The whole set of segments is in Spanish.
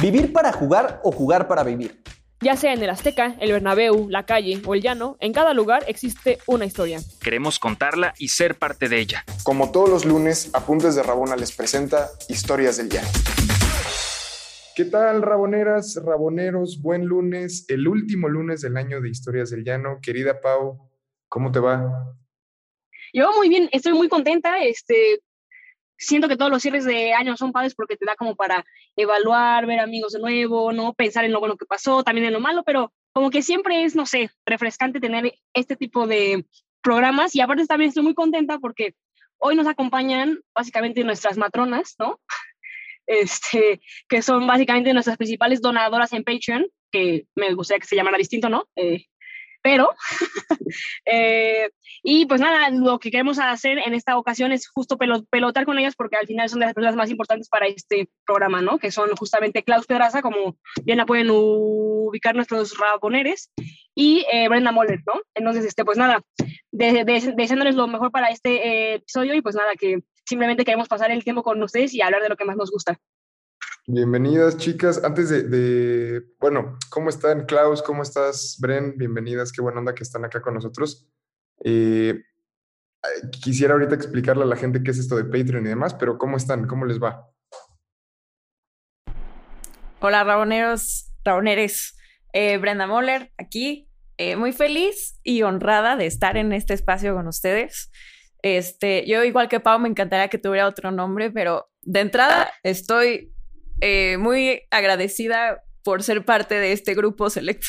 ¿Vivir para jugar o jugar para vivir? Ya sea en el Azteca, el Bernabéu, la calle o el llano, en cada lugar existe una historia. Queremos contarla y ser parte de ella. Como todos los lunes, Apuntes de Rabona les presenta Historias del Llano. ¿Qué tal, raboneras, raboneros? Buen lunes, el último lunes del año de Historias del Llano. Querida Pau, ¿cómo te va? Yo muy bien, estoy muy contenta. Este, siento que todos los cierres de año son padres porque te da como para evaluar, ver amigos de nuevo, ¿no? Pensar en lo bueno que pasó, también en lo malo, pero como que siempre es, no sé, refrescante tener este tipo de programas y aparte también estoy muy contenta porque hoy nos acompañan básicamente nuestras matronas, ¿no? Este, que son básicamente nuestras principales donadoras en Patreon, que me gustaría que se llamara distinto, ¿no? Eh, pero, eh, y pues nada, lo que queremos hacer en esta ocasión es justo pelotar con ellas porque al final son de las personas más importantes para este programa, ¿no? Que son justamente Klaus Pedraza, como bien la pueden ubicar nuestros raboneres, y eh, Brenda Moller, ¿no? Entonces, este, pues nada, deseándoles lo mejor para este eh, episodio y pues nada, que simplemente queremos pasar el tiempo con ustedes y hablar de lo que más nos gusta. Bienvenidas, chicas. Antes de, bueno, ¿cómo están, Klaus? ¿Cómo estás, Bren? Bienvenidas, qué buena onda que están acá con nosotros. Eh, quisiera ahorita explicarle a la gente qué es esto de Patreon y demás, pero ¿cómo están? ¿Cómo les va? Hola, raboneros, raboneres. Eh, Brenda Moller, aquí, eh, muy feliz y honrada de estar en este espacio con ustedes. Este, yo, igual que Pau, me encantaría que tuviera otro nombre, pero de entrada estoy eh, muy agradecida por ser parte de este grupo selecto.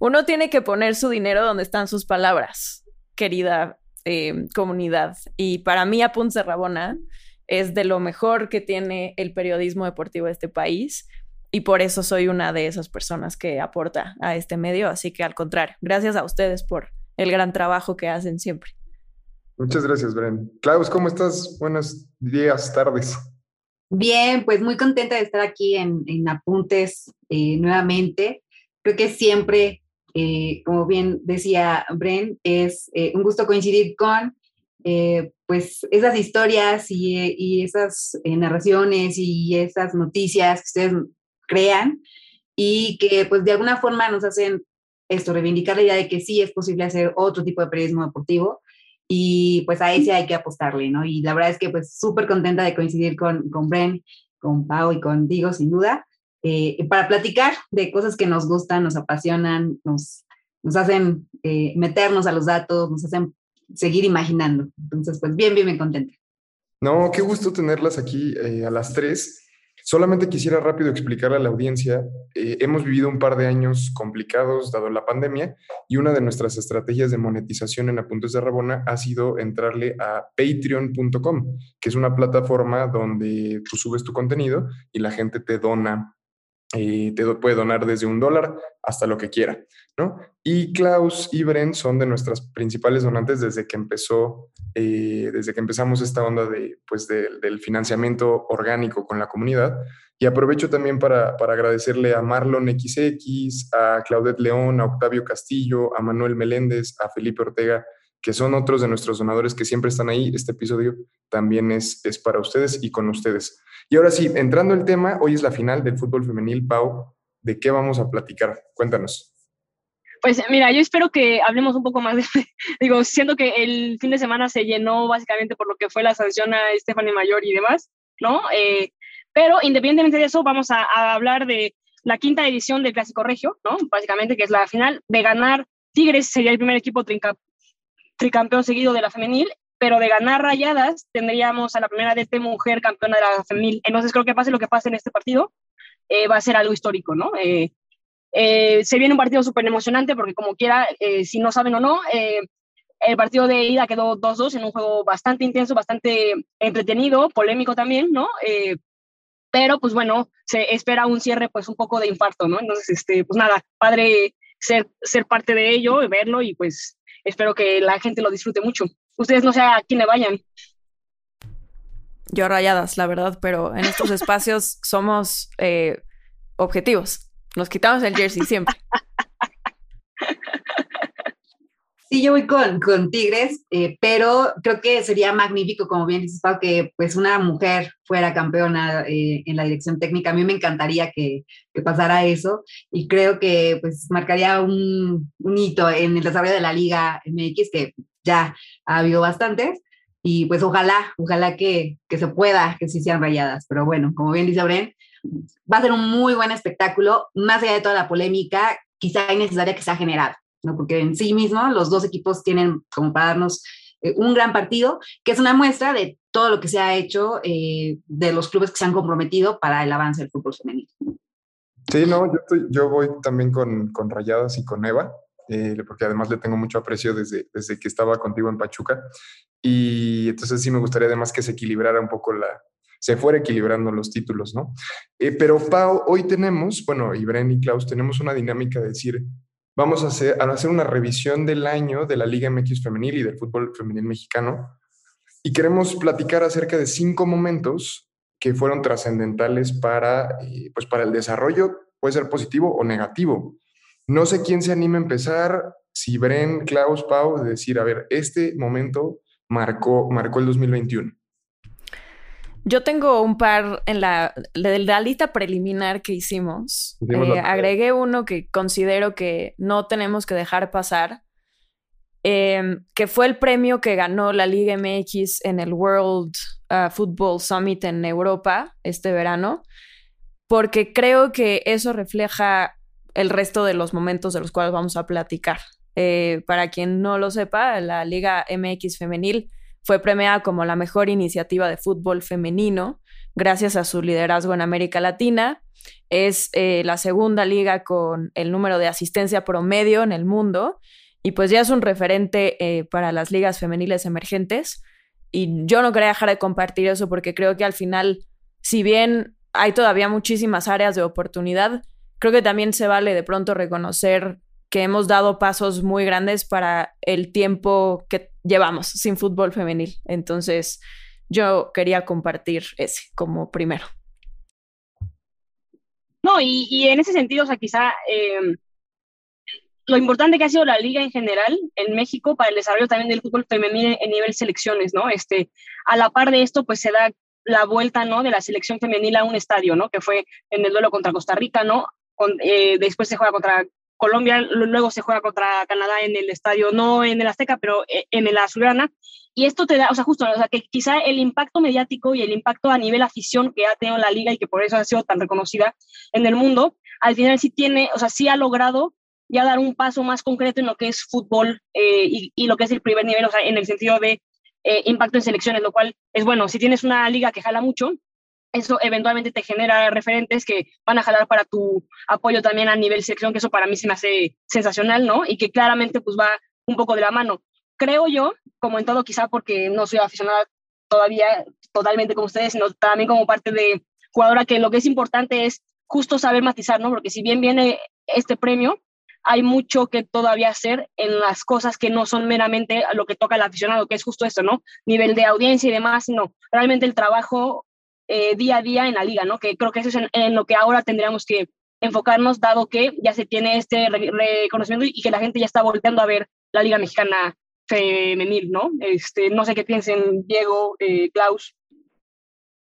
Uno tiene que poner su dinero donde están sus palabras, querida eh, comunidad. Y para mí, Apuntes de Rabona es de lo mejor que tiene el periodismo deportivo de este país. Y por eso soy una de esas personas que aporta a este medio. Así que al contrario, gracias a ustedes por el gran trabajo que hacen siempre. Muchas gracias, Bren. Klaus, ¿cómo estás? Buenos días, tardes. Bien, pues muy contenta de estar aquí en, Apuntes eh, nuevamente. Creo que siempre, eh, como bien decía Bren, es eh, un gusto coincidir con pues esas historias y, esas narraciones y esas noticias que ustedes crean y que pues de alguna forma nos hacen esto, reivindicar la idea de que sí es posible hacer otro tipo de periodismo deportivo y pues a ese hay que apostarle, ¿no? Y la verdad es que pues súper contenta de coincidir con, con Bren, con Pau y contigo, sin duda, eh, para platicar de cosas que nos gustan, nos apasionan, nos, nos hacen eh, meternos a los datos, nos hacen seguir imaginando. Entonces, pues bien, bien, bien contenta. No, qué gusto tenerlas aquí eh, a las tres. Solamente quisiera rápido explicarle a la audiencia, eh, hemos vivido un par de años complicados dado la pandemia y una de nuestras estrategias de monetización en Apuntes de Rabona ha sido entrarle a patreon.com, que es una plataforma donde tú subes tu contenido y la gente te dona y te puede donar desde un dólar hasta lo que quiera, ¿no? Y Klaus y Bren son de nuestras principales donantes desde que empezó, eh, desde que empezamos esta onda de, pues del financiamiento orgánico con la comunidad. Y aprovecho también para, para, agradecerle a Marlon XX, a Claudette León, a Octavio Castillo, a Manuel Meléndez, a Felipe Ortega, que son otros de nuestros donadores que siempre están ahí. Este episodio también es, es para ustedes y con ustedes. Y ahora sí, entrando el tema, hoy es la final del fútbol femenil, Pau. ¿De qué vamos a platicar? Cuéntanos. Pues mira, yo espero que hablemos un poco más de, digo, siento que el fin de semana se llenó básicamente por lo que fue la sanción a Stephanie Mayor y demás, ¿no? Eh, pero independientemente de eso, vamos a, hablar de la quinta edición del Clásico Regio, ¿no? Básicamente, que es la final. De ganar Tigres sería el primer equipo tricampeón seguido de la femenil pero de ganar rayadas tendríamos a la primera de esta mujer campeona de la femenil. Entonces creo que pase lo que pase en este partido, eh, va a ser algo histórico, ¿no? Eh, eh, se viene un partido súper emocionante porque como quiera, si no saben o no, el partido de ida quedó 2-2 en un juego bastante intenso, bastante entretenido, polémico también, ¿no? pero pues bueno, se espera un cierre pues un poco de infarto, ¿no? Entonces, este, pues nada, padre ser, ser parte de ello, verlo y pues espero que la gente lo disfrute mucho ustedes no sé a quién le vayan. Yo rayadas, la verdad, pero en estos espacios somos eh, objetivos. Nos quitamos el jersey siempre. Sí, yo voy con, con Tigres, eh, pero creo que sería magnífico, como bien dices, Pau, que pues una mujer fuera campeona eh, en la dirección técnica. A mí me encantaría que, que, pasara eso y creo que pues marcaría un, un, hito en el desarrollo de la Liga MX, que ya ha habido bastantes. Y pues ojalá, ojalá que, que se pueda, que sí sean rayadas. Pero bueno, como bien dice Bren, va a ser un muy buen espectáculo, más allá de toda la polémica, quizá innecesaria que se ha generado. ¿No? porque en sí mismo los dos equipos tienen como para darnos eh, un gran partido, que es una muestra de todo lo que se ha hecho eh, de los clubes que se han comprometido para el avance del fútbol femenino. Sí, no, yo, estoy, yo voy también con, con, Rayadas y con Eva, eh, porque además le tengo mucho aprecio desde, desde que estaba contigo en Pachuca. Y entonces sí me gustaría además que se equilibrara un poco la, se fuera equilibrando los títulos, ¿no? pero Pau, hoy tenemos, bueno, y Bren y Klaus, tenemos una dinámica de decir, vamos a hacer, a hacer una revisión del año de la Liga MX femenil y del fútbol femenil mexicano. Y queremos platicar acerca de cinco momentos que fueron trascendentales para, eh, pues para el desarrollo, puede ser positivo o negativo. No sé quién se anima a empezar, si Bren, Klaus, Pau, de decir, a ver, este momento marcó, marcó el 2021. Yo tengo un par en la, la lista preliminar que hicimos. Eh, agregué uno que considero que no tenemos que dejar pasar, em, que fue el premio que ganó la Liga MX en el World uh, Football Summit en Europa este verano, porque creo que eso refleja el resto de los momentos de los cuales vamos a platicar. Eh, para quien no lo sepa, la Liga MX femenil fue premiada como la mejor iniciativa de fútbol femenino gracias a su liderazgo en América Latina. Es eh, la segunda liga con el número de asistencia promedio en el mundo y pues ya es un referente eh, para las ligas femeniles emergentes. Y yo no quería dejar de compartir eso porque creo que al final, si bien hay todavía muchísimas áreas de oportunidad, creo que también se vale de pronto reconocer que hemos dado pasos muy grandes para el tiempo que llevamos sin fútbol femenil. Entonces, yo quería compartir ese como primero. No, y, en ese sentido, o sea, quizá em, lo importante que ha sido la liga en general en México para el desarrollo también del fútbol femenil en nivel selecciones, ¿no? Este, a la par de esto, pues se da la vuelta, ¿no? De la selección femenil a un estadio, ¿no? Que fue en el duelo contra Costa Rica, ¿no? Eh, después se juega contra Colombia luego se juega contra Canadá en el estadio, no en el Azteca, pero eh, en el Azulgrana. Y esto te da, o sea, justo, o sea, que quizá el impacto mediático y el impacto a nivel afición que ha tenido la liga y que por eso ha sido tan reconocida en el mundo, al final sí tiene, o sea, sí ha logrado ya dar un paso más concreto en lo que es fútbol eh, y, lo que es el primer nivel, o sea, en el sentido de eh, impacto en selecciones, lo cual es bueno. Si tienes una liga que jala mucho, eso eventualmente te genera referentes que van a jalar para tu apoyo también a nivel selección, que eso para mí se me hace sensacional, ¿no? Y que claramente pues va un poco de la mano. Creo yo, como en todo quizá porque no soy aficionada todavía totalmente como ustedes, sino también como parte de jugadora, que lo que es importante es justo saber matizar, ¿no? Porque si bien viene este premio, hay mucho que todavía hacer en las cosas que no son meramente lo que toca al aficionado, que es justo esto, ¿no? Nivel de audiencia y demás, sino realmente el trabajo eh, día a día en la liga, ¿no? Que creo que eso es en, lo que ahora tendríamos que enfocarnos, dado que ya se tiene este reconocimiento y que la gente ya está volteando a ver la liga mexicana femenil, ¿no? Este, no sé qué piensen Diego, eh, Klaus.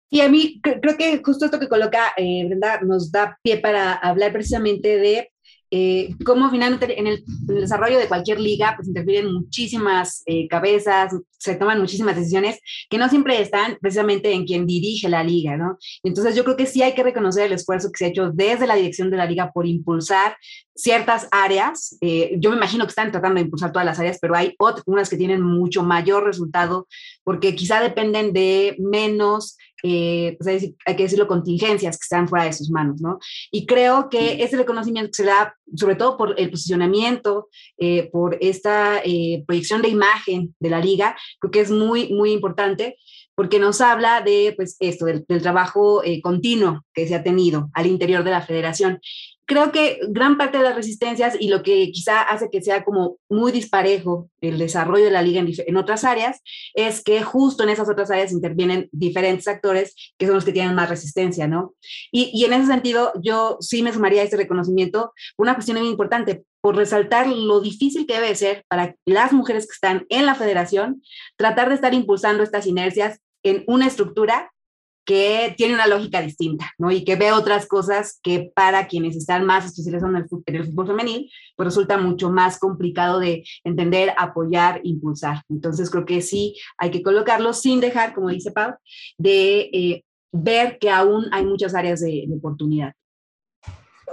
Y a mí creo que justo esto que coloca eh, Brenda nos da pie para hablar precisamente de eh, cómo finalmente en el, desarrollo de cualquier liga pues interfieren muchísimas eh, cabezas, se toman muchísimas decisiones que no siempre están precisamente en quien dirige la liga, ¿no? Entonces yo creo que sí hay que reconocer el esfuerzo que se ha hecho desde la dirección de la liga por impulsar ciertas áreas. Eh, yo me imagino que están tratando de impulsar todas las áreas, pero hay otras, unas que tienen mucho mayor resultado porque quizá dependen de menos eh, pues hay, que decirlo, contingencias que están fuera de sus manos, ¿no? Y creo que ese reconocimiento que se da, sobre todo por el posicionamiento, eh, por esta eh, proyección de imagen de la liga, creo que es muy, muy importante porque nos habla de, pues, esto, del, del trabajo continuo que se ha tenido al interior de la federación creo que gran parte de las resistencias y lo que quizá hace que sea como muy disparejo el desarrollo de la liga en, otras áreas es que justo en esas otras áreas intervienen diferentes actores que son los que tienen más resistencia, ¿no? Y, y en ese sentido, yo sí me sumaría a este reconocimiento una cuestión muy importante. por resaltar lo difícil que debe ser para las mujeres que están en la federación tratar de estar impulsando estas inercias en una estructura que tiene una lógica distinta, ¿no? Y que ve otras cosas que para quienes están más especializados en el, fútbol, femenil, pues resulta mucho más complicado de entender, apoyar, impulsar. Entonces creo que sí hay que colocarlo sin dejar, como dice Pau, de eh, ver que aún hay muchas áreas de, oportunidad.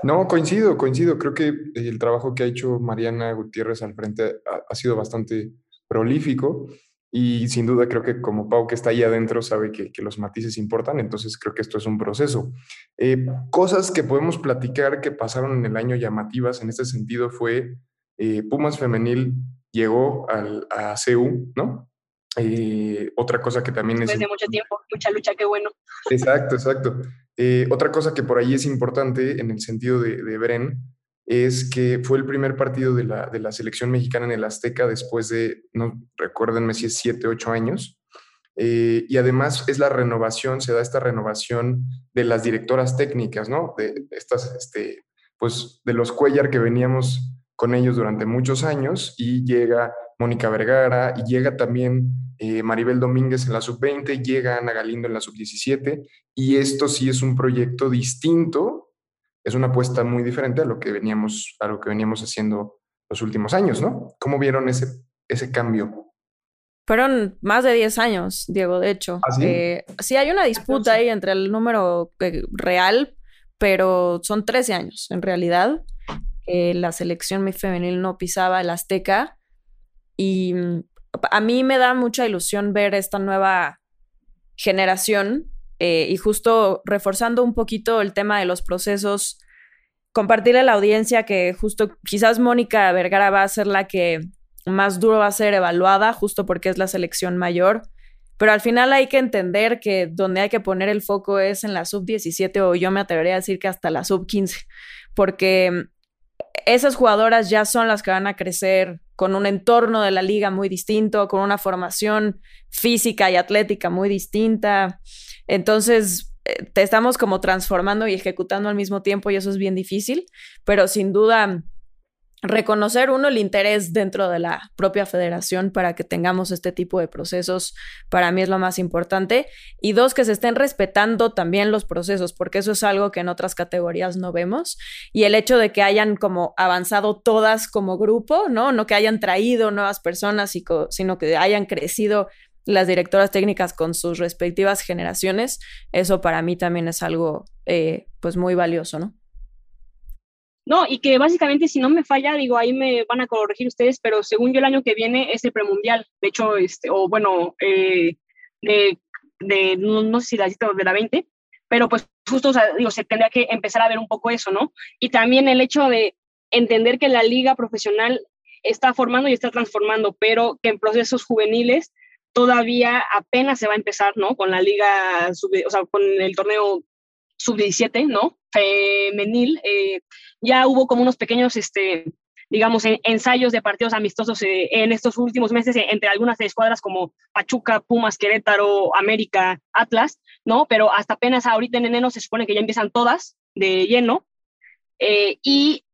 No, coincido, coincido. Creo que el trabajo que ha hecho Mariana Gutiérrez al frente ha, sido bastante prolífico y sin duda creo que como Pau que está ahí adentro sabe que, que los matices importan, entonces creo que esto es un proceso. Eh, cosas que podemos platicar que pasaron en el año llamativas en este sentido fue eh, Pumas Femenil llegó al, a CEU, ¿no? Eh, otra cosa que también Después es... de mucho tiempo, mucha lucha, qué bueno. Exacto, exacto. Eh, otra cosa que por ahí es importante en el sentido de, de Bren es que fue el primer partido de la, de la, selección mexicana en el Azteca después de, no recuérdenme si es siete, ocho años. Eh, y además es la renovación, se da esta renovación de las directoras técnicas, ¿no? De estas, este, pues de los Cuellar que veníamos con ellos durante muchos años y llega Mónica Vergara y llega también eh, Maribel Domínguez en la sub-20, llega Ana Galindo en la sub-17 y esto sí es un proyecto distinto, es una apuesta muy diferente a lo que veníamos, a lo que veníamos haciendo los últimos años, ¿no? ¿Cómo vieron ese, ese cambio? Fueron más de 10 años, Diego, de hecho. ¿Ah, sí? Eh, sí, hay una disputa ahí entre el número eh, real, pero son 13 años en realidad. Eh, la selección femenil no pisaba el Azteca y mm, a mí me da mucha ilusión ver esta nueva generación eh, y justo reforzando un poquito el tema de los procesos, compartirle a la audiencia que justo quizás Mónica Vergara va a ser la que más duro va a ser evaluada, justo porque es la selección mayor. Pero al final hay que entender que donde hay que poner el foco es en la sub 17 o yo me atrevería a decir que hasta la sub 15, porque esas jugadoras ya son las que van a crecer con un entorno de la liga muy distinto, con una formación física y atlética muy distinta. Entonces, eh, te estamos como transformando y ejecutando al mismo tiempo y eso es bien difícil, pero sin duda reconocer uno el interés dentro de la propia federación para que tengamos este tipo de procesos para mí es lo más importante y dos que se estén respetando también los procesos porque eso es algo que en otras categorías no vemos y el hecho de que hayan como avanzado todas como grupo no no que hayan traído nuevas personas sino que hayan crecido las directoras técnicas con sus respectivas generaciones eso para mí también es algo eh, pues muy valioso no no, y que básicamente, si no me falla, digo, ahí me van a corregir ustedes, pero según yo el año que viene es el premundial. De hecho, este, o bueno, eh, de, de no, no, sé si la de la 20, pero pues justo, o sea, digo, se tendría que empezar a ver un poco eso, ¿no? Y también el hecho de entender que la liga profesional está formando y está transformando, pero que en procesos juveniles todavía apenas se va a empezar, ¿no? Con la liga, o sea, con el torneo sub-17, ¿no? Femenil. Eh, ya hubo como unos pequeños, este, digamos, en, ensayos de partidos amistosos eh, en estos últimos meses eh, entre algunas escuadras como Pachuca, Pumas, Querétaro, América, Atlas, ¿no? Pero hasta apenas ahorita en enero se supone que ya empiezan todas de lleno. Y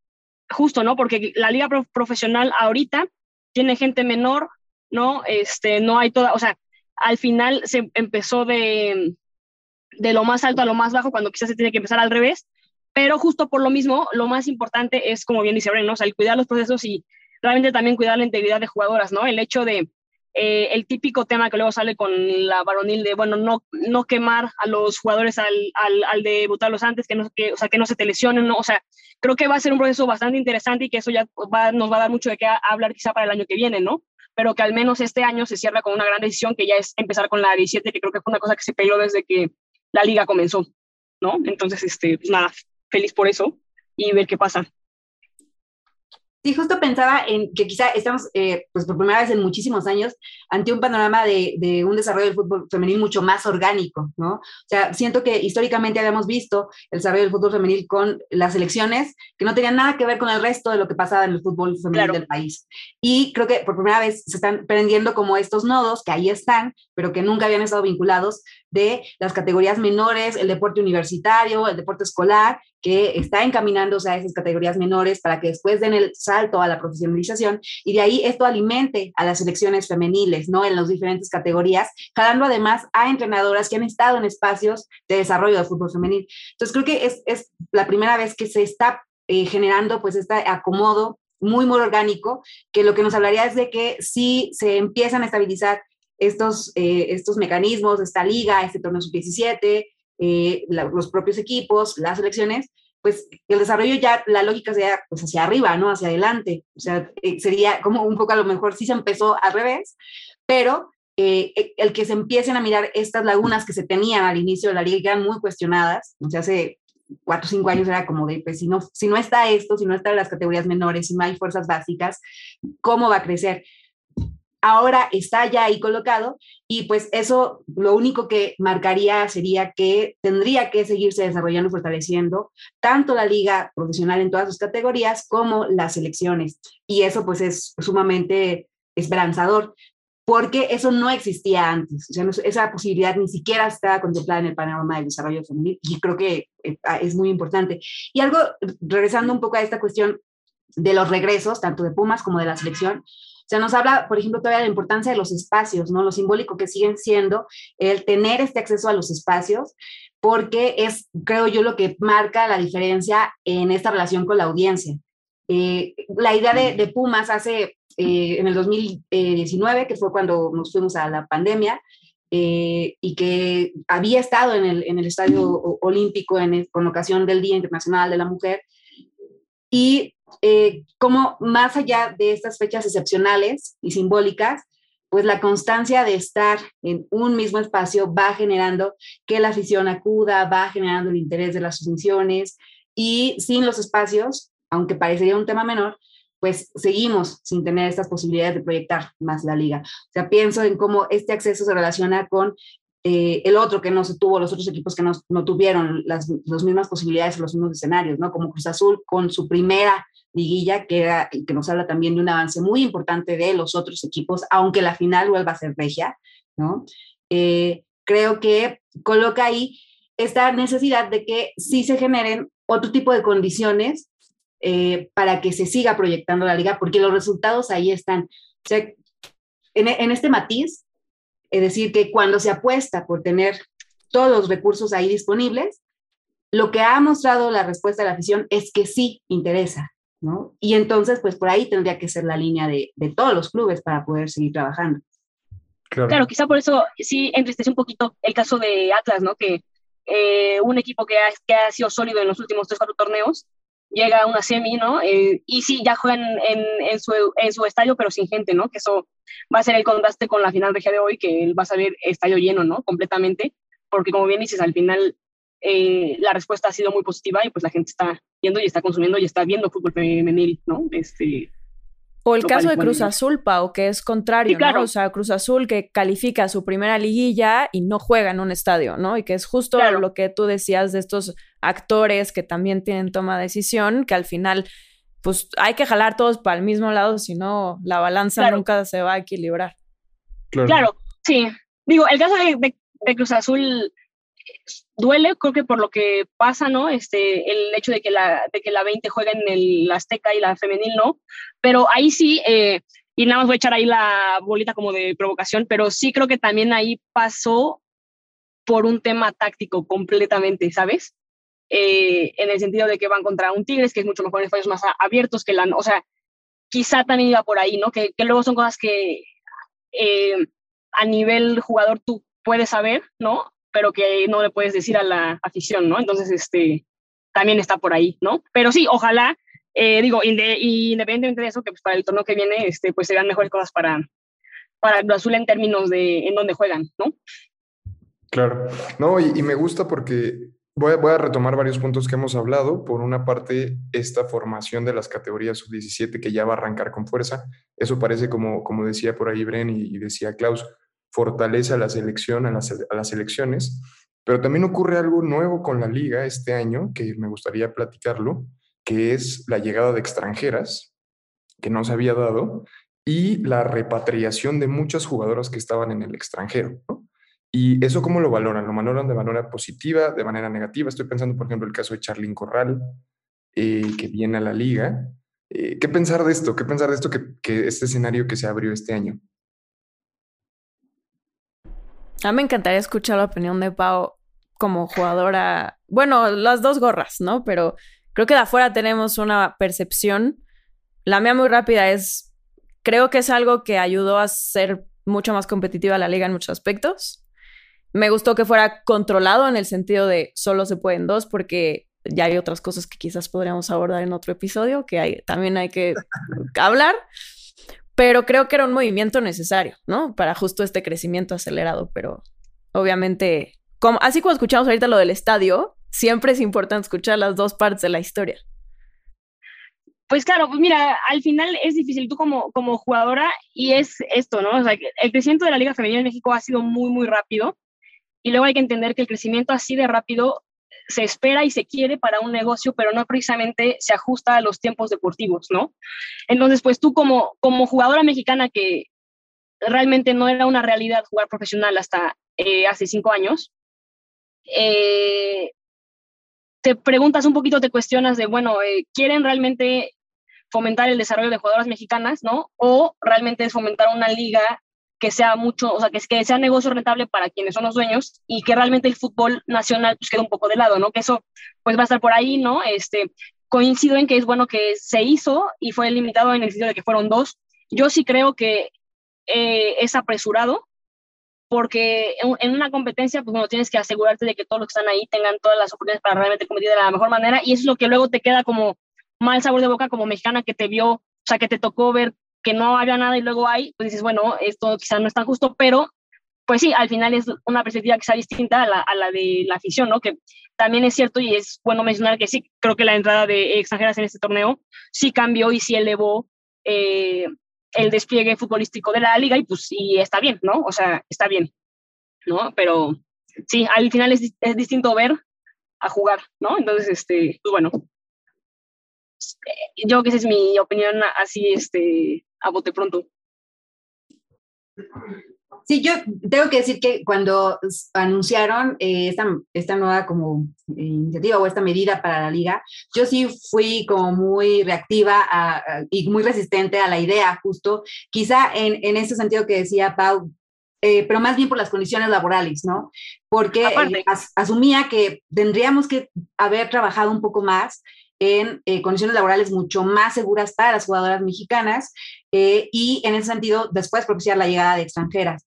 justo, ¿no? Porque la liga pro profesional ahorita tiene gente menor, ¿no? Este, no hay toda, o sea, al final se empezó de, de lo más alto a lo más bajo cuando quizás se tiene que empezar al revés pero justo por lo mismo, lo más importante es, como bien dice Bren, ¿no? o sea, el cuidar los procesos y realmente también cuidar la integridad de jugadoras, ¿no? El hecho de, eh, el típico tema que luego sale con la varonil de, bueno, no, no quemar a los jugadores al, al, al debutarlos antes, que no, que, o sea, que no se te ¿no? O sea, creo que va a ser un proceso bastante interesante y que eso ya va, nos va a dar mucho de qué hablar quizá para el año que viene, ¿no? Pero que al menos este año se cierra con una gran decisión que ya es empezar con la 17, que creo que fue una cosa que se peleó desde que la liga comenzó, ¿no? Entonces, este, pues nada, feliz por eso y ver qué pasa. Sí, justo pensaba en que quizá estamos, eh, pues por primera vez en muchísimos años, ante un panorama de, de, un desarrollo del fútbol femenil mucho más orgánico, ¿no? O sea, siento que históricamente habíamos visto el desarrollo del fútbol femenil con las elecciones que no tenían nada que ver con el resto de lo que pasaba en el fútbol femenil claro. del país. Y creo que por primera vez se están prendiendo como estos nodos que ahí están, pero que nunca habían estado vinculados de las categorías menores, el deporte universitario, el deporte escolar, que está encaminándose a esas categorías menores para que después den el salto a la profesionalización y de ahí esto alimente a las selecciones femeniles, ¿no? En las diferentes categorías, jalando además a entrenadoras que han estado en espacios de desarrollo de fútbol femenil. Entonces creo que es, es la primera vez que se está eh, generando pues este acomodo muy, muy orgánico, que lo que nos hablaría es de que si se empiezan a estabilizar estos, eh, estos mecanismos, esta liga, este torneo sub-17, eh, los propios equipos, las selecciones, pues el desarrollo ya, la lógica sería pues hacia arriba, ¿no? Hacia adelante. O sea, eh, sería como un poco a lo mejor sí se empezó al revés, pero el que se empiecen a mirar estas lagunas que se tenían al inicio de la liga, eran muy cuestionadas, o sea, hace cuatro o cinco años era como de, pues si no, si no está esto, si no están las categorías menores, si no hay fuerzas básicas, ¿cómo va a crecer? Ahora está ya ahí colocado y pues eso lo único que marcaría sería que tendría que seguirse desarrollando y fortaleciendo tanto la liga profesional en todas sus categorías como las selecciones. Y eso pues es sumamente esperanzador porque eso no existía antes, o sea, esa posibilidad ni siquiera estaba contemplada en el panorama del desarrollo femenil y creo que eh, es muy importante. Y algo, regresando un poco a esta cuestión de los regresos, tanto de Pumas como de la selección, o sea, nos habla, por ejemplo, todavía de la importancia de los espacios, ¿no? Lo simbólico que siguen siendo el tener este acceso a los espacios, porque es, creo yo, lo que marca la diferencia en esta relación con la audiencia. Eh, la idea de, Pumas hace, eh, en el 2019, que fue cuando nos fuimos a la pandemia, eh, y que había estado en el, en el Estadio Olímpico en, con ocasión del Día Internacional de la Mujer, y eh, como más allá de estas fechas excepcionales y simbólicas, pues la constancia de estar en un mismo espacio va generando que la afición acuda, va generando el interés de las funciones y sin los espacios, aunque parecería un tema menor, pues seguimos sin tener estas posibilidades de proyectar más la liga. O sea, pienso en cómo este acceso se relaciona con eh, el otro que no se tuvo, los otros equipos que no, no tuvieron las, las mismas posibilidades, los mismos escenarios, ¿no? Como Cruz Azul con su primera liguilla, que, era, que nos habla también de un avance muy importante de los otros equipos, aunque la final vuelva a ser regia, ¿no? Eh, creo que coloca ahí esta necesidad de que sí se generen otro tipo de condiciones eh, para que se siga proyectando la liga, porque los resultados ahí están. O sea, en, en este matiz, es decir, que cuando se apuesta por tener todos los recursos ahí disponibles, lo que ha mostrado la respuesta de la afición es que sí interesa, y entonces, pues por ahí tendría que ser la línea de, todos los clubes para poder seguir trabajando. Claro. quizá por eso sí entristece un poquito el caso de Atlas, ¿no? Que eh, un equipo que ha, que ha, sido sólido en los últimos tres, cuatro torneos, llega a una semi, ¿no? Eh, y sí, ya juegan en, en, su, en su estadio, pero sin gente, ¿no? Que eso va a ser el contraste con la final regia de hoy, que vas a ver estadio lleno, ¿no? Completamente, porque como bien dices, al final eh, la respuesta ha sido muy positiva y pues la gente está viendo y está consumiendo y está viendo fútbol femenil, ¿no? Este, o el caso de Cruz Azul, Pau, que es contrario, ¿no? O sea, Cruz Azul que califica su primera liguilla y no juega en un estadio, ¿no? Y que es justo lo que tú decías de estos actores que también tienen toma de decisión, que al final, pues hay que jalar todos para el mismo lado, si no, la balanza nunca se va a equilibrar. Claro, sí. Digo, el caso de Cruz Azul duele, creo que por lo que pasa, ¿no? Este, el hecho de que la, de que la 20 juega en el Azteca y la femenil no, pero ahí sí, eh, y nada más voy a echar ahí la bolita como de provocación, pero sí creo que también ahí pasó por un tema táctico completamente, ¿sabes? Eh, en el sentido de que van contra un Tigres, que es mucho mejor en espacios más abiertos que la, o sea, quizá también iba por ahí, ¿no? Que, que luego son cosas que eh, a nivel jugador tú puedes saber, ¿no? Pero que no le puedes decir a la afición, ¿no? Entonces, este, también está por ahí, ¿no? Pero sí, ojalá, eh, digo, independientemente de eso, que pues para el torneo que viene, este, pues sean mejores cosas para, para el Azul en términos de en dónde juegan, ¿no? Claro, no, y, me gusta porque voy a, voy a, retomar varios puntos que hemos hablado. Por una parte, esta formación de las categorías sub-17 que ya va a arrancar con fuerza. Eso parece como, como decía por ahí Bren y decía Klaus, fortalece a la selección, a las, a las elecciones, pero también ocurre algo nuevo con la liga este año, que me gustaría platicarlo, que es la llegada de extranjeras, que no se había dado, y la repatriación de muchas jugadoras que estaban en el extranjero. ¿Y eso cómo lo valoran? ¿Lo valoran de manera positiva, de manera negativa? Estoy pensando, por ejemplo, el caso de Charlyn Corral, eh, que viene a la liga, Eh, ¿Qué pensar de esto? ¿Qué pensar de esto que este escenario que se abrió este año? A mí me encantaría escuchar la opinión de Pau como jugadora. Bueno, las dos gorras, ¿no? Pero creo que de afuera tenemos una percepción. La mía muy rápida es. Creo que es algo que ayudó a ser mucho más competitiva la liga en muchos aspectos. Me gustó que fuera controlado en el sentido de solo se pueden dos, porque ya hay otras cosas que quizás podríamos abordar en otro episodio que hay, también hay que hablar. Pero creo que era un movimiento necesario, ¿no? Para justo este crecimiento acelerado, pero obviamente, como, así como escuchamos ahorita lo del estadio, siempre es importante escuchar las dos partes de la historia. Pues claro, pues mira, al final es difícil tú como, como jugadora y es esto, ¿no? O sea, el crecimiento de la Liga Femenina en México ha sido muy, muy rápido y luego hay que entender que el crecimiento así de rápido se espera y se quiere para un negocio, pero no precisamente se ajusta a los tiempos deportivos, ¿no? Entonces, pues tú como, como jugadora mexicana que realmente no era una realidad jugar profesional hasta eh, hace cinco años, eh, te preguntas un poquito, te cuestionas de, bueno, eh, ¿quieren realmente fomentar el desarrollo de jugadoras mexicanas, ¿no? O realmente es fomentar una liga que sea mucho, o sea, que, que sea negocio rentable para quienes son los dueños y que realmente el fútbol nacional pues quede un poco de lado, ¿no? Que eso pues va a estar por ahí, ¿no? Este, coincido en que es bueno que se hizo y fue limitado en el sentido de que fueron dos. Yo sí creo que eh, es apresurado porque en, una competencia, pues bueno, tienes que asegurarte de que todos los que están ahí tengan todas las oportunidades para realmente competir de la mejor manera y eso es lo que luego te queda como mal sabor de boca como mexicana que te vio, o sea, que te tocó ver que no había nada y luego hay, pues dices, bueno, esto quizás no es tan justo, pero pues sí, al final es una perspectiva sea distinta a la, a la, de la afición, ¿no? Que también es cierto y es bueno mencionar que sí, creo que la entrada de extranjeras en este torneo sí cambió y sí elevó eh, el despliegue futbolístico de la liga y pues y está bien, ¿no? O sea, está bien, ¿no? Pero sí, al final es, es distinto ver a jugar, ¿no? Entonces, este, pues bueno, yo creo que esa es mi opinión así, este, a bote pronto. Sí, yo tengo que decir que cuando anunciaron eh, esta, esta, nueva como eh, iniciativa o esta medida para la liga, yo sí fui como muy reactiva y muy resistente a la idea, justo, quizá en, en ese sentido que decía Pau, eh, pero más bien por las condiciones laborales, ¿no? Porque asumía que tendríamos que haber trabajado un poco más en eh, condiciones laborales mucho más seguras para las jugadoras mexicanas eh, y en ese sentido después propiciar la llegada de extranjeras.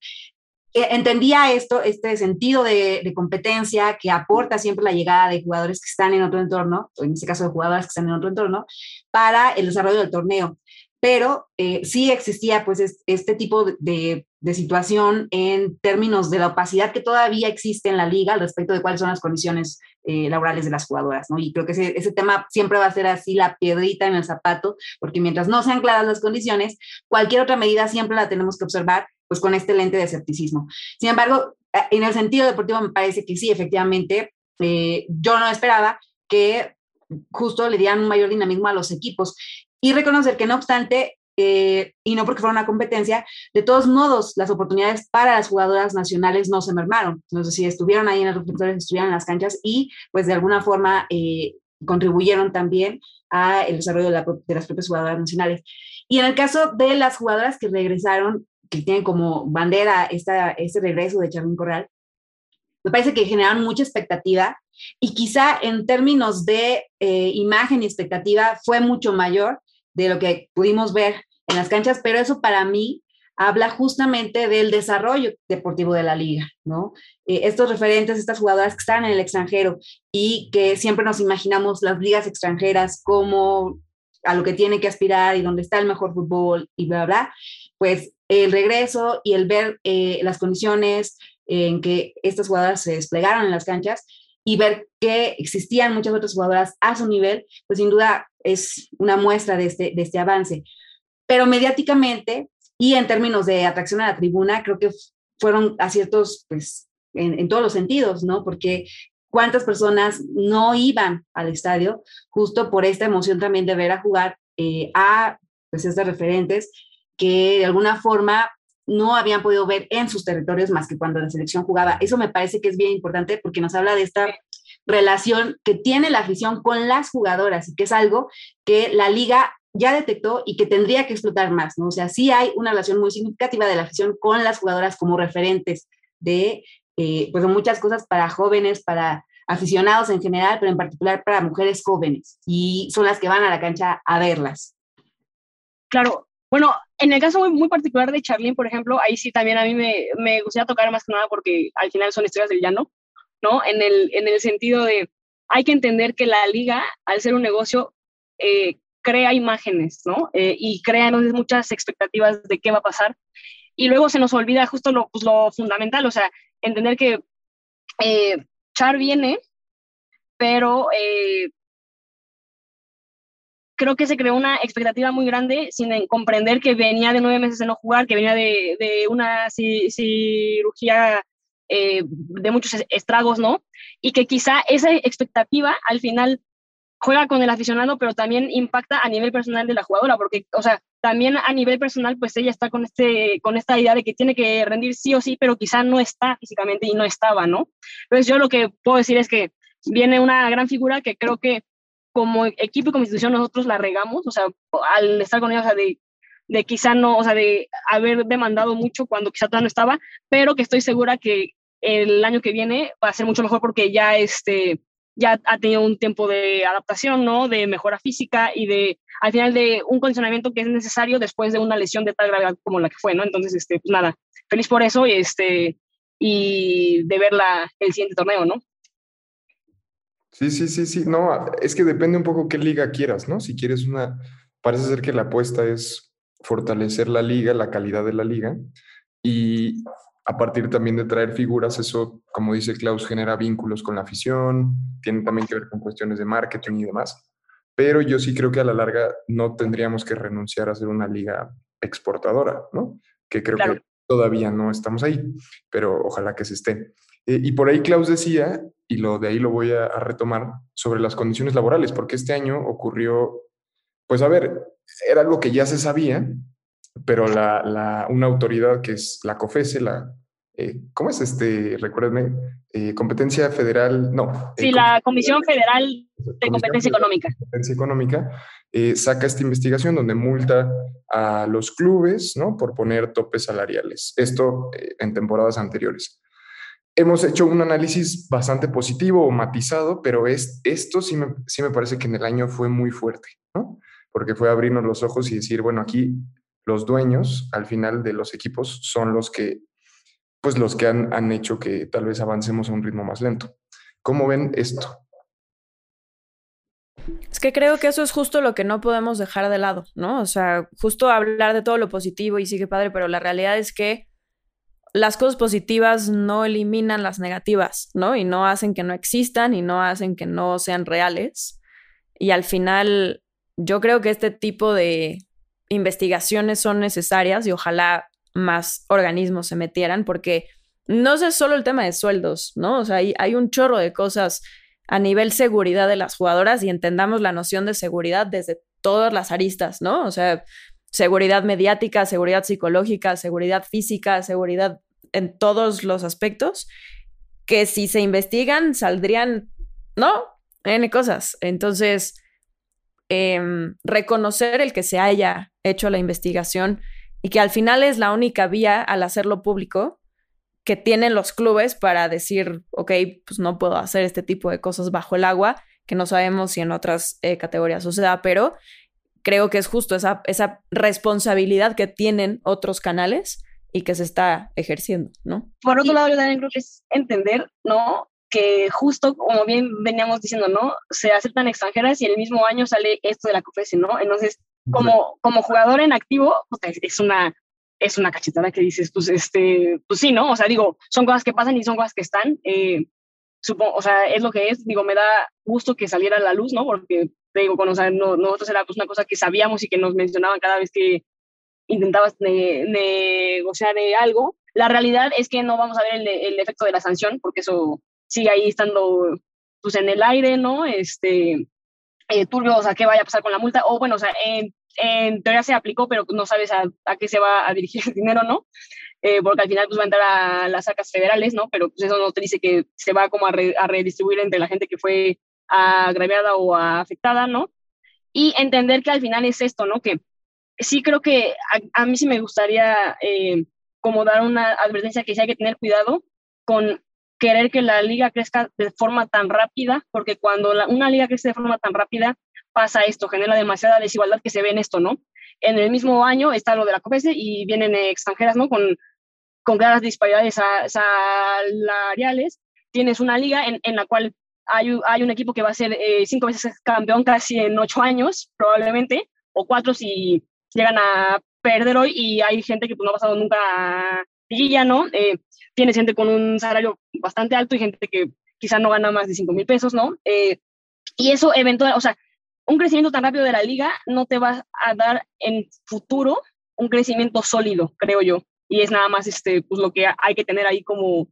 Eh, entendía esto, este sentido de, competencia que aporta siempre la llegada de jugadores que están en otro entorno, o en este caso de jugadoras que están en otro entorno, para el desarrollo del torneo pero eh, sí existía pues este tipo de, situación en términos de la opacidad que todavía existe en la liga al respecto de cuáles son las condiciones eh, laborales de las jugadoras, ¿no? Y creo que ese, tema siempre va a ser así la piedrita en el zapato, porque mientras no sean claras las condiciones, cualquier otra medida siempre la tenemos que observar pues con este lente de escepticismo. Sin embargo, eh, en el sentido deportivo me parece que sí, efectivamente, yo no esperaba que justo le dieran un mayor dinamismo a los equipos y reconocer que no obstante, eh, y no porque fuera una competencia, de todos modos, las oportunidades para las jugadoras nacionales no se mermaron. Sé si estuvieron ahí en los reflectores, estuvieron en las canchas y pues de alguna forma eh, contribuyeron también al desarrollo de, las propias jugadoras nacionales. Y en el caso de las jugadoras que regresaron, que tienen como bandera esta, este regreso de Charlín Corral, me parece que generaron mucha expectativa y quizá en términos de eh, imagen y expectativa fue mucho mayor de lo que pudimos ver en las canchas, pero eso para mí habla justamente del desarrollo deportivo de la liga, ¿no? Eh, estos referentes, estas jugadoras que están en el extranjero y que siempre nos imaginamos las ligas extranjeras como a lo que tiene que aspirar y donde está el mejor fútbol y bla, bla, pues el regreso y el ver eh, las condiciones en que estas jugadoras se desplegaron en las canchas y ver que existían muchas otras jugadoras a su nivel, pues sin duda es una muestra de este, de este avance. Pero mediáticamente y en términos de atracción a la tribuna, creo que fueron aciertos, pues, en, en todos los sentidos, ¿no? Porque cuántas personas no iban al estadio justo por esta emoción también de ver a jugar eh, a pues, estas referentes que de alguna forma no habían podido ver en sus territorios más que cuando la selección jugaba. Eso me parece que es bien importante porque nos habla de esta relación que tiene la afición con las jugadoras y que es algo que la liga ya detectó y que tendría que explotar más, ¿no? O sea, sí hay una relación muy significativa de la afición con las jugadoras como referentes de, eh, pues, muchas cosas para jóvenes, para aficionados en general, pero en particular para mujeres jóvenes, y son las que van a la cancha a verlas. Claro, bueno, en el caso muy, muy particular de Charlene, por ejemplo, ahí sí también a mí me, me gustaría tocar más que nada porque al final son historias del llano, ¿no? En el, en el sentido de, hay que entender que la liga, al ser un negocio, eh, crea imágenes, ¿no? Eh, y crea muchas expectativas de qué va a pasar. Y luego se nos olvida justo lo, pues, fundamental, o sea, entender que eh, Char viene, pero eh, creo que se creó una expectativa muy grande sin comprender que venía de nueve meses de no jugar, que venía de, de una cirugía de muchos estragos, ¿no? Y que quizá esa expectativa al final juega con el aficionado, pero también impacta a nivel personal de la jugadora, porque, o sea, también a nivel personal, pues ella está con, este, con esta idea de que tiene que rendir sí o sí, pero quizá no está físicamente y no estaba, ¿no? Entonces yo lo que puedo decir es que viene una gran figura que creo que como equipo y como institución nosotros la regamos, o sea, al estar con ella, o sea, de, de quizá no, o sea, de haber demandado mucho cuando quizá todavía no estaba, pero que estoy segura que el año que viene va a ser mucho mejor porque ya este ya ha tenido un tiempo de adaptación, ¿no? De mejora física y de, al final, de un condicionamiento que es necesario después de una lesión de tal gravedad como la que fue, ¿no? Entonces, este, pues nada, feliz por eso y, este, y de verla el siguiente torneo, ¿no? Sí, sí, sí, sí. No, es que depende un poco qué liga quieras, ¿no? Si quieres una, parece ser que la apuesta es fortalecer la liga, la calidad de la liga. Y a partir también de traer figuras, eso, como dice Klaus, genera vínculos con la afición, tiene también que ver con cuestiones de marketing y demás. Pero yo sí creo que a la larga no tendríamos que renunciar a ser una liga exportadora, ¿no? Que creo que todavía no estamos ahí, pero ojalá que se esté. Eh, y por ahí Klaus decía, y lo de ahí lo voy a, a retomar, sobre las condiciones laborales, porque este año ocurrió, pues a ver, era algo que ya se sabía, pero la, una autoridad que es la COFESE, la, eh, ¿cómo es este? Recuérdenme, eh, competencia federal, no. Eh, sí, la Comisión Federal de Competencia Económica. Competencia Económica saca esta investigación donde multa a los clubes, ¿no? Por poner topes salariales. Esto en temporadas anteriores. Hemos hecho un análisis bastante positivo o matizado, pero es, esto sí me, sí me parece que en el año fue muy fuerte, ¿no? Porque fue abrirnos los ojos y decir, bueno, aquí los dueños al final de los equipos son los que, pues los que han, han hecho que tal vez avancemos a un ritmo más lento. ¿Cómo ven esto? Es que creo que eso es justo lo que no podemos dejar de lado, ¿no? O sea, justo hablar de todo lo positivo y sigue padre, pero la realidad es que las cosas positivas no eliminan las negativas, ¿no? Y no hacen que no existan y no hacen que no sean reales. Y al final, yo creo que este tipo de, investigaciones son necesarias y ojalá más organismos se metieran porque no es solo el tema de sueldos, ¿no? O sea, hay, un chorro de cosas a nivel seguridad de las jugadoras y entendamos la noción de seguridad desde todas las aristas, ¿no? O sea, seguridad mediática, seguridad psicológica, seguridad física, seguridad en todos los aspectos, que si se investigan saldrían, ¿no? N cosas. Entonces, Em, reconocer el que se haya hecho la investigación y que al final es la única vía al hacerlo público que tienen los clubes para decir, ok, pues no puedo hacer este tipo de cosas bajo el agua, que no sabemos si en otras eh, categorías suceda, pero creo que es justo esa, esa responsabilidad que tienen otros canales y que se está ejerciendo, ¿no? Por otro lado, yo también creo que es entender, ¿no? Que justo como bien veníamos diciendo, ¿no? Se aceptan extranjeras y el mismo año sale esto de la COFESE, ¿no? Entonces, como, como jugador en activo, pues es una, es una cachetada que dices, pues, este, pues sí, ¿no? O sea, digo, son cosas que pasan y son cosas que están. Eh, supongo, o sea, es lo que es. Digo, me da gusto que saliera a la luz, ¿no? Porque, te digo, con, o sea, no, nosotros era pues, una cosa que sabíamos y que nos mencionaban cada vez que intentabas negociar algo. La realidad es que no vamos a ver el, el efecto de la sanción, porque eso sigue ahí estando pues en el aire, ¿no? Este, eh, turbio, o sea, qué vaya a pasar con la multa, o bueno, o sea, en, en teoría se aplicó, pero no sabes a, qué se va a dirigir el dinero, ¿no? Eh, porque al final pues va a entrar a las sacas federales, ¿no? Pero pues eso no te dice que se va como a redistribuir entre la gente que fue agraviada o afectada, ¿no? y entender que al final es esto, ¿no? Que sí creo que a, mí sí me gustaría eh, como dar una advertencia que sí hay que tener cuidado con querer que la liga crezca de forma tan rápida, porque cuando una liga crece de forma tan rápida, pasa esto, genera demasiada desigualdad que se ve en esto, ¿no? En el mismo año está lo de la COPESE y vienen extranjeras, ¿no? Con, con claras disparidades salariales. Tienes una liga en, en la cual hay, hay, un equipo que va a ser eh, cinco veces campeón casi en ocho años, probablemente, o cuatro si llegan a perder hoy y hay gente que pues, no ha pasado nunca a liguilla, ¿no? Eh, tienes gente con un salario bastante alto y gente que quizá no gana más de 5 mil pesos, ¿no? Eh, y eso eventual, o sea, un crecimiento tan rápido de la liga no te va a dar en futuro un crecimiento sólido, creo yo. Y es nada más este, pues, lo que hay que tener ahí como,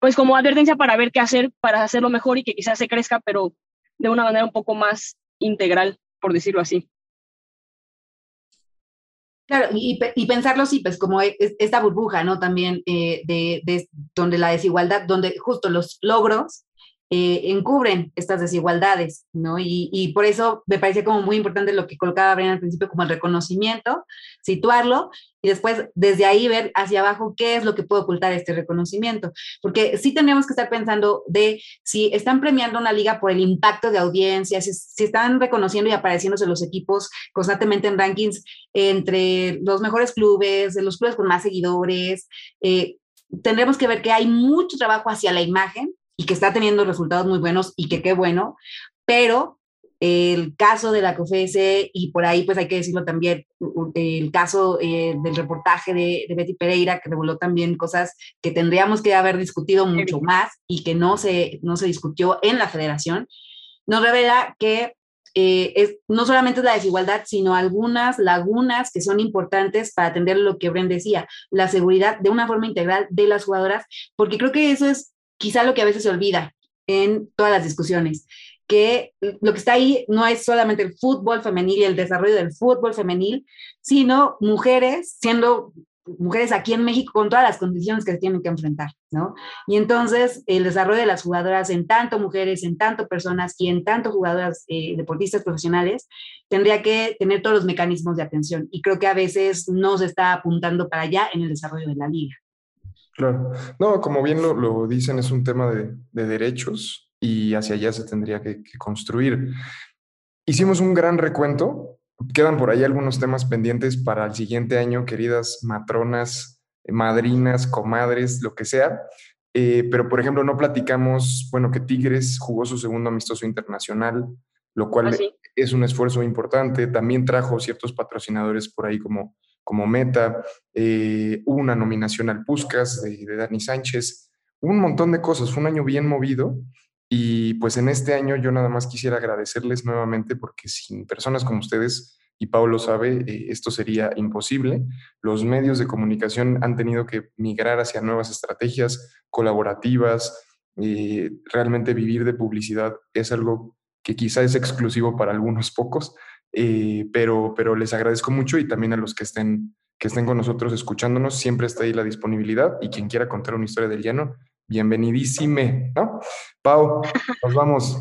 pues como advertencia para ver qué hacer, para hacerlo mejor y que quizás se crezca, pero de una manera un poco más integral, por decirlo así. Claro, y, y, pensarlo sí, pues como e, esta burbuja, ¿no? También eh, de, de, donde la desigualdad, donde justo los logros eh, encubren estas desigualdades, ¿no? Y, por eso me parece como muy importante lo que colocaba Brian al principio, como el reconocimiento, situarlo y después desde ahí ver hacia abajo qué es lo que puede ocultar este reconocimiento. Porque sí tenemos que estar pensando de si están premiando una liga por el impacto de audiencia, si, están reconociendo y apareciéndose los equipos constantemente en rankings entre los mejores clubes, los clubes con más seguidores. Eh, tendremos que ver que hay mucho trabajo hacia la imagen y que está teniendo resultados muy buenos y que qué bueno, pero el caso de la COFESE y por ahí pues hay que decirlo también, el caso eh, del reportaje de, Betty Pereira que reveló también cosas que tendríamos que haber discutido mucho más y que no se, no se discutió en la federación, nos revela que eh, es, no solamente es la desigualdad, sino algunas lagunas que son importantes para atender lo que Bren decía, la seguridad de una forma integral de las jugadoras, porque creo que eso es quizá lo que a veces se olvida en todas las discusiones, que lo que está ahí no es solamente el fútbol femenil y el desarrollo del fútbol femenil, sino mujeres siendo mujeres aquí en México con todas las condiciones que se tienen que enfrentar, ¿no? Y entonces el desarrollo de las jugadoras en tanto mujeres, en tanto personas y en tanto jugadoras eh, deportistas profesionales tendría que tener todos los mecanismos de atención y creo que a veces no se está apuntando para allá en el desarrollo de la liga. Claro. No, como bien lo, dicen, es un tema de, derechos y hacia allá se tendría que, construir. Hicimos un gran recuento. Quedan por ahí algunos temas pendientes para el siguiente año, queridas matronas, madrinas, comadres, lo que sea. Eh, pero, por ejemplo, no platicamos, bueno, que Tigres jugó su segundo amistoso internacional, lo cual ah, es un esfuerzo importante. También trajo ciertos patrocinadores por ahí como como meta, eh, una nominación al Puskas de, de, Dani Sánchez, un montón de cosas, fue un año bien movido y pues en este año yo nada más quisiera agradecerles nuevamente porque sin personas como ustedes, y Pablo sabe, eh, esto sería imposible. Los medios de comunicación han tenido que migrar hacia nuevas estrategias colaborativas, eh, realmente vivir de publicidad es algo que quizá es exclusivo para algunos pocos, eh, pero, pero les agradezco mucho y también a los que estén, que estén con nosotros escuchándonos, siempre está ahí la disponibilidad y quien quiera contar una historia del llano, bienvenidísime, ¿no? Pau, nos vamos.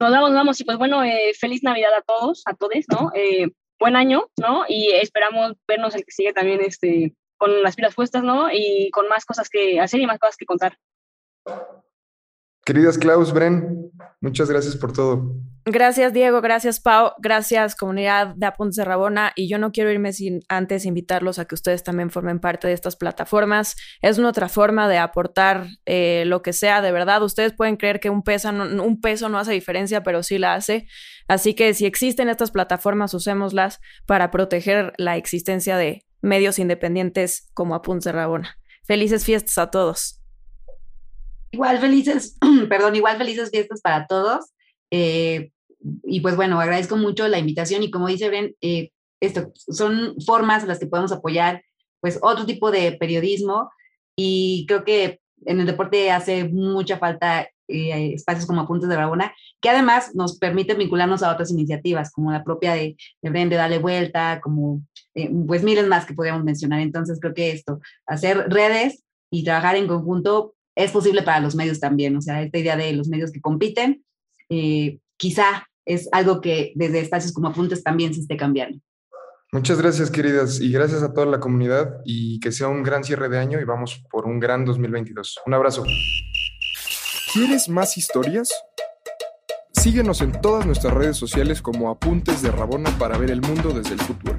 Nos vamos, nos vamos y pues bueno, eh, feliz Navidad a todos, a todos, ¿no? Eh, buen año, ¿no? Y esperamos vernos el que sigue también este, con las pilas puestas, ¿no? Y con más cosas que hacer y más cosas que contar. Queridas Klaus, Bren, muchas gracias por todo. Gracias, Diego. Gracias, Pau. Gracias, comunidad de Apuntes de Rabona. Y yo no quiero irme sin antes invitarlos a que ustedes también formen parte de estas plataformas. Es una otra forma de aportar eh, lo que sea. De verdad, ustedes pueden creer que un peso, no, un peso no hace diferencia, pero sí la hace. Así que si existen estas plataformas, usémoslas para proteger la existencia de medios independientes como Apuntes de Rabona. Felices fiestas a todos. Igual felices, perdón, igual felices fiestas para todos. Eh, y pues bueno, agradezco mucho la invitación y como dice Bren, eh, esto son formas en las que podemos apoyar pues otro tipo de periodismo y creo que en el deporte hace mucha falta eh, espacios como Apuntes de Rabona, que además nos permiten vincularnos a otras iniciativas, como la propia de, de Bren de Dale Vuelta, como pues miles más que podríamos mencionar. Entonces creo que esto, hacer redes y trabajar en conjunto es posible para los medios también, o sea, esta idea de los medios que compiten, eh, quizá es algo que desde espacios como apuntes también se esté cambiando. Muchas gracias, queridas, y gracias a toda la comunidad y que sea un gran cierre de año y vamos por un gran 2022. Un abrazo. ¿Quieres más historias? Síguenos en todas nuestras redes sociales como Apuntes de Rabona para ver el mundo desde el futuro.